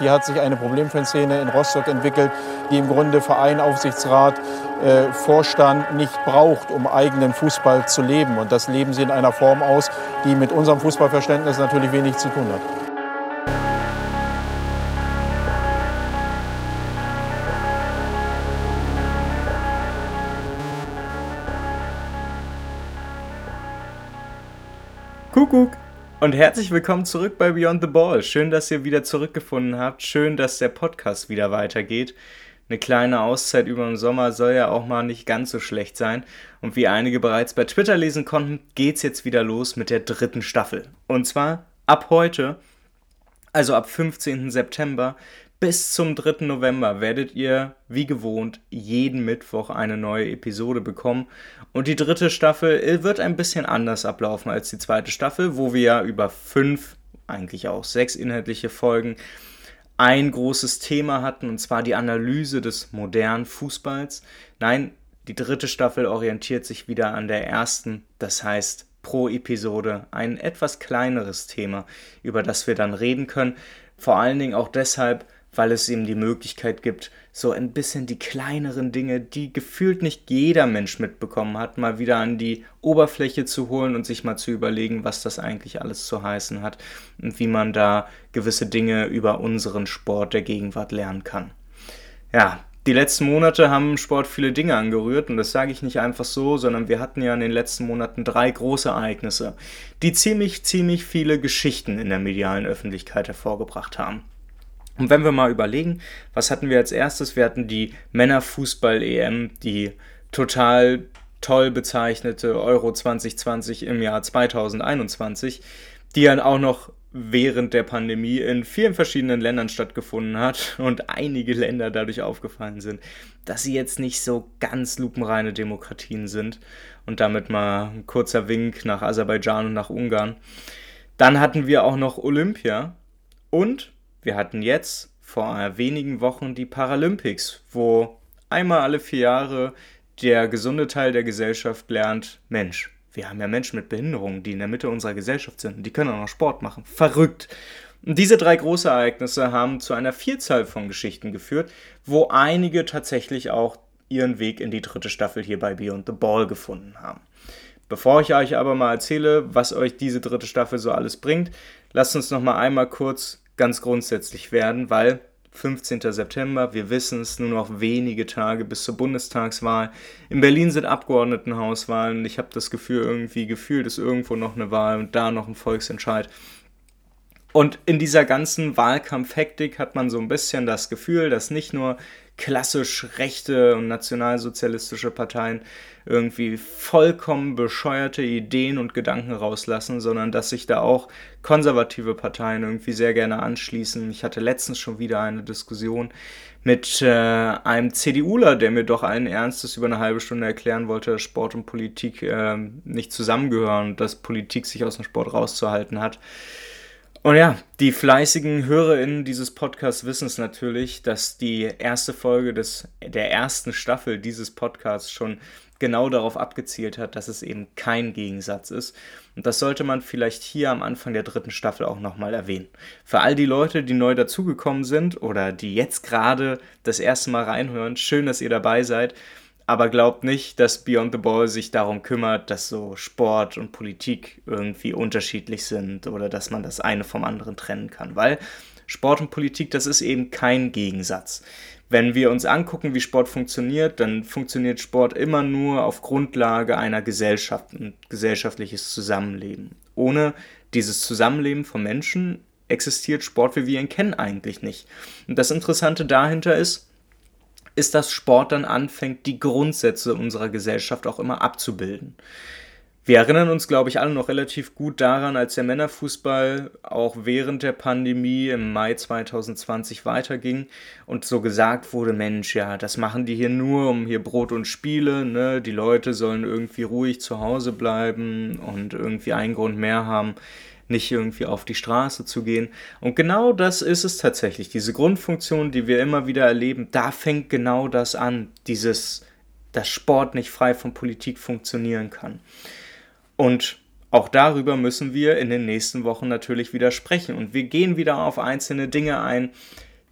Hier hat sich eine Problemfanszene in Rostock entwickelt, die im Grunde Verein, Aufsichtsrat, äh, Vorstand nicht braucht, um eigenen Fußball zu leben. Und das leben sie in einer Form aus, die mit unserem Fußballverständnis natürlich wenig zu tun hat. Kuckuck! Und herzlich willkommen zurück bei Beyond the Ball. Schön, dass ihr wieder zurückgefunden habt. Schön, dass der Podcast wieder weitergeht. Eine kleine Auszeit über den Sommer soll ja auch mal nicht ganz so schlecht sein. Und wie einige bereits bei Twitter lesen konnten, geht's jetzt wieder los mit der dritten Staffel. Und zwar ab heute, also ab 15. September, bis zum 3. November werdet ihr, wie gewohnt, jeden Mittwoch eine neue Episode bekommen. Und die dritte Staffel wird ein bisschen anders ablaufen als die zweite Staffel, wo wir ja über fünf, eigentlich auch sechs inhaltliche Folgen ein großes Thema hatten, und zwar die Analyse des modernen Fußballs. Nein, die dritte Staffel orientiert sich wieder an der ersten, das heißt pro Episode ein etwas kleineres Thema, über das wir dann reden können. Vor allen Dingen auch deshalb, weil es ihm die Möglichkeit gibt, so ein bisschen die kleineren Dinge, die gefühlt nicht jeder Mensch mitbekommen hat, mal wieder an die Oberfläche zu holen und sich mal zu überlegen, was das eigentlich alles zu heißen hat und wie man da gewisse Dinge über unseren Sport der Gegenwart lernen kann. Ja, die letzten Monate haben im Sport viele Dinge angerührt und das sage ich nicht einfach so, sondern wir hatten ja in den letzten Monaten drei große Ereignisse, die ziemlich, ziemlich viele Geschichten in der medialen Öffentlichkeit hervorgebracht haben. Und wenn wir mal überlegen, was hatten wir als erstes? Wir hatten die Männerfußball-EM, die total toll bezeichnete Euro 2020 im Jahr 2021, die dann auch noch während der Pandemie in vielen verschiedenen Ländern stattgefunden hat und einige Länder dadurch aufgefallen sind, dass sie jetzt nicht so ganz lupenreine Demokratien sind. Und damit mal ein kurzer Wink nach Aserbaidschan und nach Ungarn. Dann hatten wir auch noch Olympia und wir hatten jetzt vor wenigen Wochen die Paralympics, wo einmal alle vier Jahre der gesunde Teil der Gesellschaft lernt, Mensch, wir haben ja Menschen mit Behinderungen, die in der Mitte unserer Gesellschaft sind und die können auch noch Sport machen. Verrückt. Und diese drei Großereignisse haben zu einer Vielzahl von Geschichten geführt, wo einige tatsächlich auch ihren Weg in die dritte Staffel hier bei Beyond the Ball gefunden haben. Bevor ich euch aber mal erzähle, was euch diese dritte Staffel so alles bringt, lasst uns noch mal einmal kurz ganz grundsätzlich werden, weil 15. September, wir wissen es, nur noch wenige Tage bis zur Bundestagswahl. In Berlin sind Abgeordnetenhauswahlen. Ich habe das Gefühl, irgendwie gefühlt ist irgendwo noch eine Wahl und da noch ein Volksentscheid. Und in dieser ganzen Wahlkampfhektik hat man so ein bisschen das Gefühl, dass nicht nur klassisch rechte und nationalsozialistische Parteien irgendwie vollkommen bescheuerte Ideen und Gedanken rauslassen, sondern dass sich da auch konservative Parteien irgendwie sehr gerne anschließen. Ich hatte letztens schon wieder eine Diskussion mit äh, einem CDUler, der mir doch allen Ernstes über eine halbe Stunde erklären wollte, dass Sport und Politik äh, nicht zusammengehören und dass Politik sich aus dem Sport rauszuhalten hat. Und ja, die fleißigen HörerInnen dieses Podcasts wissen es natürlich, dass die erste Folge des, der ersten Staffel dieses Podcasts schon genau darauf abgezielt hat, dass es eben kein Gegensatz ist. Und das sollte man vielleicht hier am Anfang der dritten Staffel auch nochmal erwähnen. Für all die Leute, die neu dazugekommen sind oder die jetzt gerade das erste Mal reinhören, schön, dass ihr dabei seid aber glaubt nicht, dass Beyond the Ball sich darum kümmert, dass so Sport und Politik irgendwie unterschiedlich sind oder dass man das eine vom anderen trennen kann, weil Sport und Politik, das ist eben kein Gegensatz. Wenn wir uns angucken, wie Sport funktioniert, dann funktioniert Sport immer nur auf Grundlage einer Gesellschaft, ein gesellschaftliches Zusammenleben. Ohne dieses Zusammenleben von Menschen existiert Sport, wie wir ihn kennen, eigentlich nicht. Und das Interessante dahinter ist, ist, dass Sport dann anfängt, die Grundsätze unserer Gesellschaft auch immer abzubilden. Wir erinnern uns, glaube ich, alle noch relativ gut daran, als der Männerfußball auch während der Pandemie im Mai 2020 weiterging und so gesagt wurde, Mensch, ja, das machen die hier nur um hier Brot und Spiele, ne? Die Leute sollen irgendwie ruhig zu Hause bleiben und irgendwie einen Grund mehr haben, nicht irgendwie auf die Straße zu gehen. Und genau das ist es tatsächlich. Diese Grundfunktion, die wir immer wieder erleben, da fängt genau das an, dieses, dass Sport nicht frei von Politik funktionieren kann. Und auch darüber müssen wir in den nächsten Wochen natürlich wieder sprechen. Und wir gehen wieder auf einzelne Dinge ein,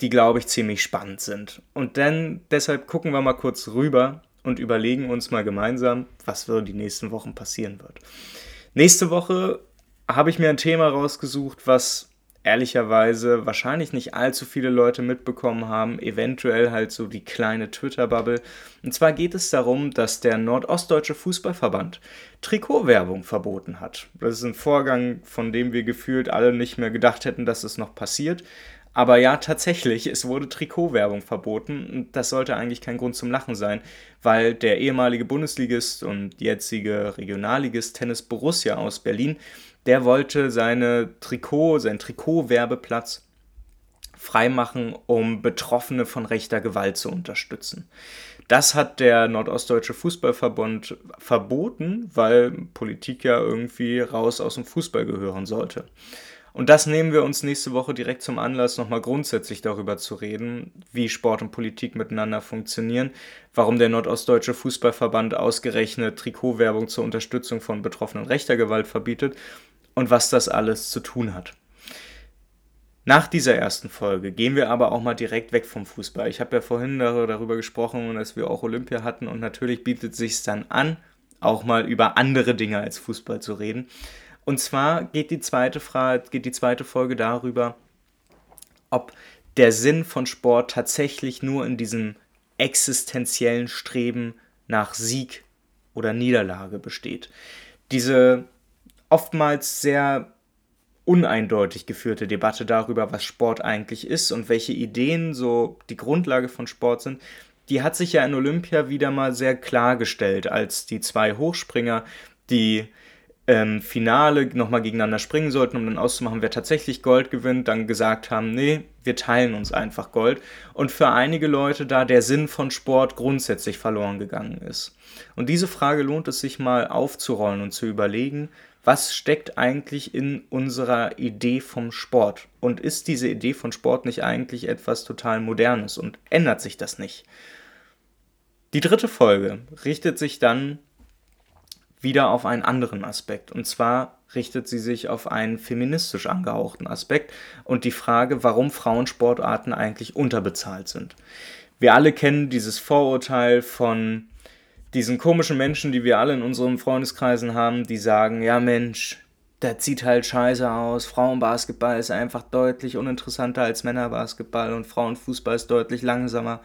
die, glaube ich, ziemlich spannend sind. Und dann deshalb gucken wir mal kurz rüber und überlegen uns mal gemeinsam, was so die nächsten Wochen passieren wird. Nächste Woche habe ich mir ein Thema rausgesucht, was ehrlicherweise wahrscheinlich nicht allzu viele Leute mitbekommen haben, eventuell halt so die kleine Twitter-Bubble. Und zwar geht es darum, dass der Nordostdeutsche Fußballverband Trikotwerbung verboten hat. Das ist ein Vorgang, von dem wir gefühlt alle nicht mehr gedacht hätten, dass es noch passiert. Aber ja, tatsächlich, es wurde Trikotwerbung verboten und das sollte eigentlich kein Grund zum Lachen sein, weil der ehemalige Bundesligist und jetzige Regionalligist Tennis Borussia aus Berlin der wollte seine Trikot, seinen Trikotwerbeplatz freimachen, um Betroffene von rechter Gewalt zu unterstützen. Das hat der Nordostdeutsche Fußballverbund verboten, weil Politik ja irgendwie raus aus dem Fußball gehören sollte. Und das nehmen wir uns nächste Woche direkt zum Anlass, nochmal grundsätzlich darüber zu reden, wie Sport und Politik miteinander funktionieren, warum der Nordostdeutsche Fußballverband ausgerechnet Trikotwerbung zur Unterstützung von Betroffenen rechter Gewalt verbietet und was das alles zu tun hat. Nach dieser ersten Folge gehen wir aber auch mal direkt weg vom Fußball. Ich habe ja vorhin darüber gesprochen, dass wir auch Olympia hatten und natürlich bietet es sich dann an, auch mal über andere Dinge als Fußball zu reden. Und zwar geht die zweite Frage, geht die zweite Folge darüber, ob der Sinn von Sport tatsächlich nur in diesem existenziellen Streben nach Sieg oder Niederlage besteht. Diese oftmals sehr uneindeutig geführte Debatte darüber, was Sport eigentlich ist und welche Ideen so die Grundlage von Sport sind, die hat sich ja in Olympia wieder mal sehr klargestellt, als die zwei Hochspringer, die ähm, Finale nochmal gegeneinander springen sollten, um dann auszumachen, wer tatsächlich Gold gewinnt, dann gesagt haben, nee, wir teilen uns einfach Gold. Und für einige Leute da der Sinn von Sport grundsätzlich verloren gegangen ist. Und diese Frage lohnt es sich mal aufzurollen und zu überlegen, was steckt eigentlich in unserer Idee vom Sport? Und ist diese Idee von Sport nicht eigentlich etwas total Modernes und ändert sich das nicht? Die dritte Folge richtet sich dann wieder auf einen anderen Aspekt. Und zwar richtet sie sich auf einen feministisch angehauchten Aspekt und die Frage, warum Frauensportarten eigentlich unterbezahlt sind. Wir alle kennen dieses Vorurteil von diesen komischen Menschen, die wir alle in unseren Freundeskreisen haben, die sagen, ja Mensch, der sieht halt scheiße aus, Frauenbasketball ist einfach deutlich uninteressanter als Männerbasketball und Frauenfußball ist deutlich langsamer.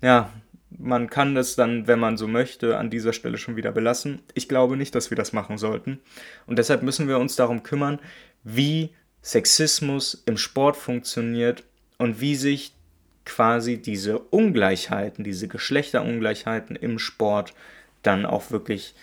Ja, man kann das dann, wenn man so möchte, an dieser Stelle schon wieder belassen. Ich glaube nicht, dass wir das machen sollten. Und deshalb müssen wir uns darum kümmern, wie Sexismus im Sport funktioniert und wie sich quasi diese Ungleichheiten, diese Geschlechterungleichheiten im Sport dann auch wirklich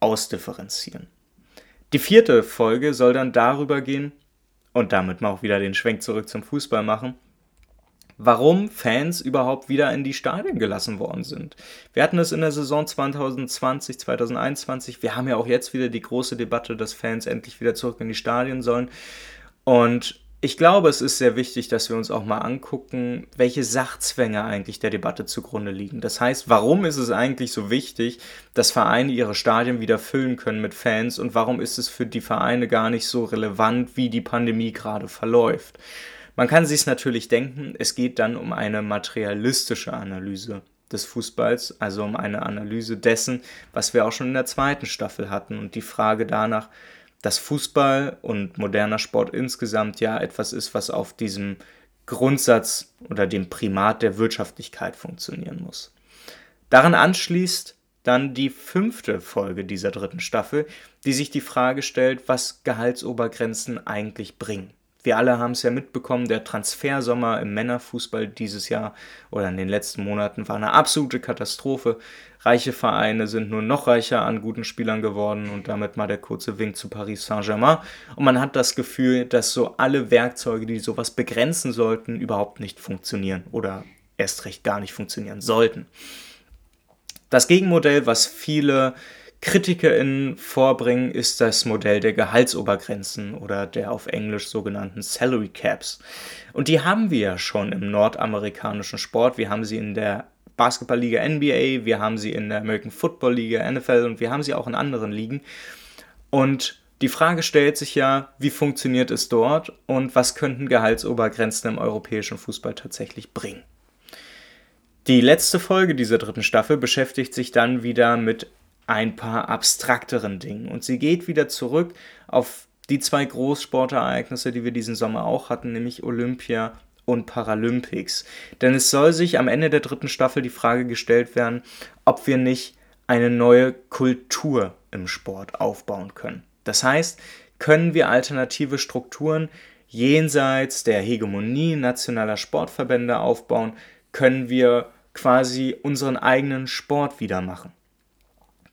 ausdifferenzieren. Die vierte Folge soll dann darüber gehen, und damit mal auch wieder den Schwenk zurück zum Fußball machen, warum Fans überhaupt wieder in die Stadien gelassen worden sind. Wir hatten es in der Saison 2020, 2021. Wir haben ja auch jetzt wieder die große Debatte, dass Fans endlich wieder zurück in die Stadien sollen. Und ich glaube, es ist sehr wichtig, dass wir uns auch mal angucken, welche Sachzwänge eigentlich der Debatte zugrunde liegen. Das heißt, warum ist es eigentlich so wichtig, dass Vereine ihre Stadien wieder füllen können mit Fans und warum ist es für die Vereine gar nicht so relevant, wie die Pandemie gerade verläuft? Man kann sich natürlich denken, es geht dann um eine materialistische Analyse des Fußballs, also um eine Analyse dessen, was wir auch schon in der zweiten Staffel hatten und die Frage danach, dass Fußball und moderner Sport insgesamt ja etwas ist, was auf diesem Grundsatz oder dem Primat der Wirtschaftlichkeit funktionieren muss. Daran anschließt dann die fünfte Folge dieser dritten Staffel, die sich die Frage stellt, was Gehaltsobergrenzen eigentlich bringen. Wir alle haben es ja mitbekommen, der Transfersommer im Männerfußball dieses Jahr oder in den letzten Monaten war eine absolute Katastrophe. Reiche Vereine sind nur noch reicher an guten Spielern geworden und damit mal der kurze Wink zu Paris Saint-Germain. Und man hat das Gefühl, dass so alle Werkzeuge, die sowas begrenzen sollten, überhaupt nicht funktionieren oder erst recht gar nicht funktionieren sollten. Das Gegenmodell, was viele KritikerInnen vorbringen, ist das Modell der Gehaltsobergrenzen oder der auf Englisch sogenannten Salary Caps. Und die haben wir ja schon im nordamerikanischen Sport. Wir haben sie in der Basketballliga NBA, wir haben sie in der American Football Liga NFL und wir haben sie auch in anderen Ligen. Und die Frage stellt sich ja, wie funktioniert es dort und was könnten Gehaltsobergrenzen im europäischen Fußball tatsächlich bringen. Die letzte Folge dieser dritten Staffel beschäftigt sich dann wieder mit ein paar abstrakteren Dingen und sie geht wieder zurück auf die zwei Großsportereignisse, die wir diesen Sommer auch hatten, nämlich Olympia und Paralympics. Denn es soll sich am Ende der dritten Staffel die Frage gestellt werden, ob wir nicht eine neue Kultur im Sport aufbauen können. Das heißt, können wir alternative Strukturen jenseits der Hegemonie nationaler Sportverbände aufbauen, können wir quasi unseren eigenen Sport wieder machen.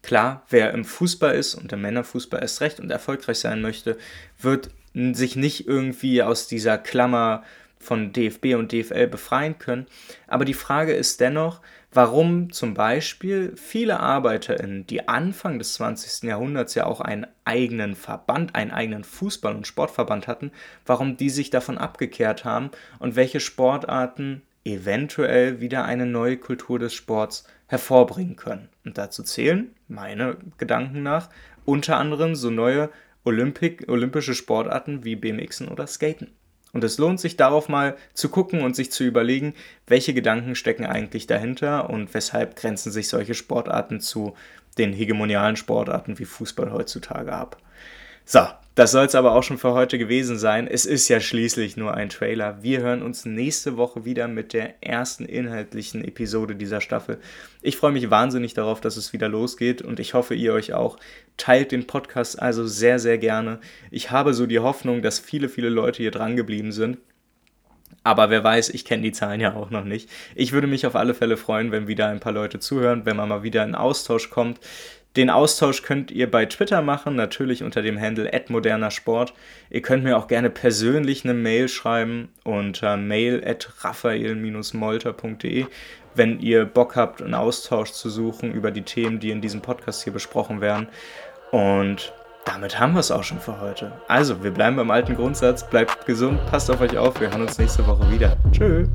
Klar, wer im Fußball ist und im Männerfußball erst recht und erfolgreich sein möchte, wird sich nicht irgendwie aus dieser Klammer von DFB und DFL befreien können. Aber die Frage ist dennoch, warum zum Beispiel viele ArbeiterInnen, die Anfang des 20. Jahrhunderts ja auch einen eigenen Verband, einen eigenen Fußball- und Sportverband hatten, warum die sich davon abgekehrt haben und welche Sportarten eventuell wieder eine neue Kultur des Sports hervorbringen können. Und dazu zählen, meine Gedanken nach, unter anderem so neue Olympic, olympische Sportarten wie BMXen oder Skaten. Und es lohnt sich darauf mal zu gucken und sich zu überlegen, welche Gedanken stecken eigentlich dahinter und weshalb grenzen sich solche Sportarten zu den hegemonialen Sportarten wie Fußball heutzutage ab. So, das soll es aber auch schon für heute gewesen sein. Es ist ja schließlich nur ein Trailer. Wir hören uns nächste Woche wieder mit der ersten inhaltlichen Episode dieser Staffel. Ich freue mich wahnsinnig darauf, dass es wieder losgeht und ich hoffe, ihr euch auch. Teilt den Podcast also sehr, sehr gerne. Ich habe so die Hoffnung, dass viele, viele Leute hier dran geblieben sind. Aber wer weiß, ich kenne die Zahlen ja auch noch nicht. Ich würde mich auf alle Fälle freuen, wenn wieder ein paar Leute zuhören, wenn man mal wieder in Austausch kommt. Den Austausch könnt ihr bei Twitter machen, natürlich unter dem Handle @modernersport. Ihr könnt mir auch gerne persönlich eine Mail schreiben unter mail at raphael-molter.de, wenn ihr Bock habt, einen Austausch zu suchen über die Themen, die in diesem Podcast hier besprochen werden. Und damit haben wir es auch schon für heute. Also, wir bleiben beim alten Grundsatz, bleibt gesund, passt auf euch auf, wir hören uns nächste Woche wieder. Tschüss.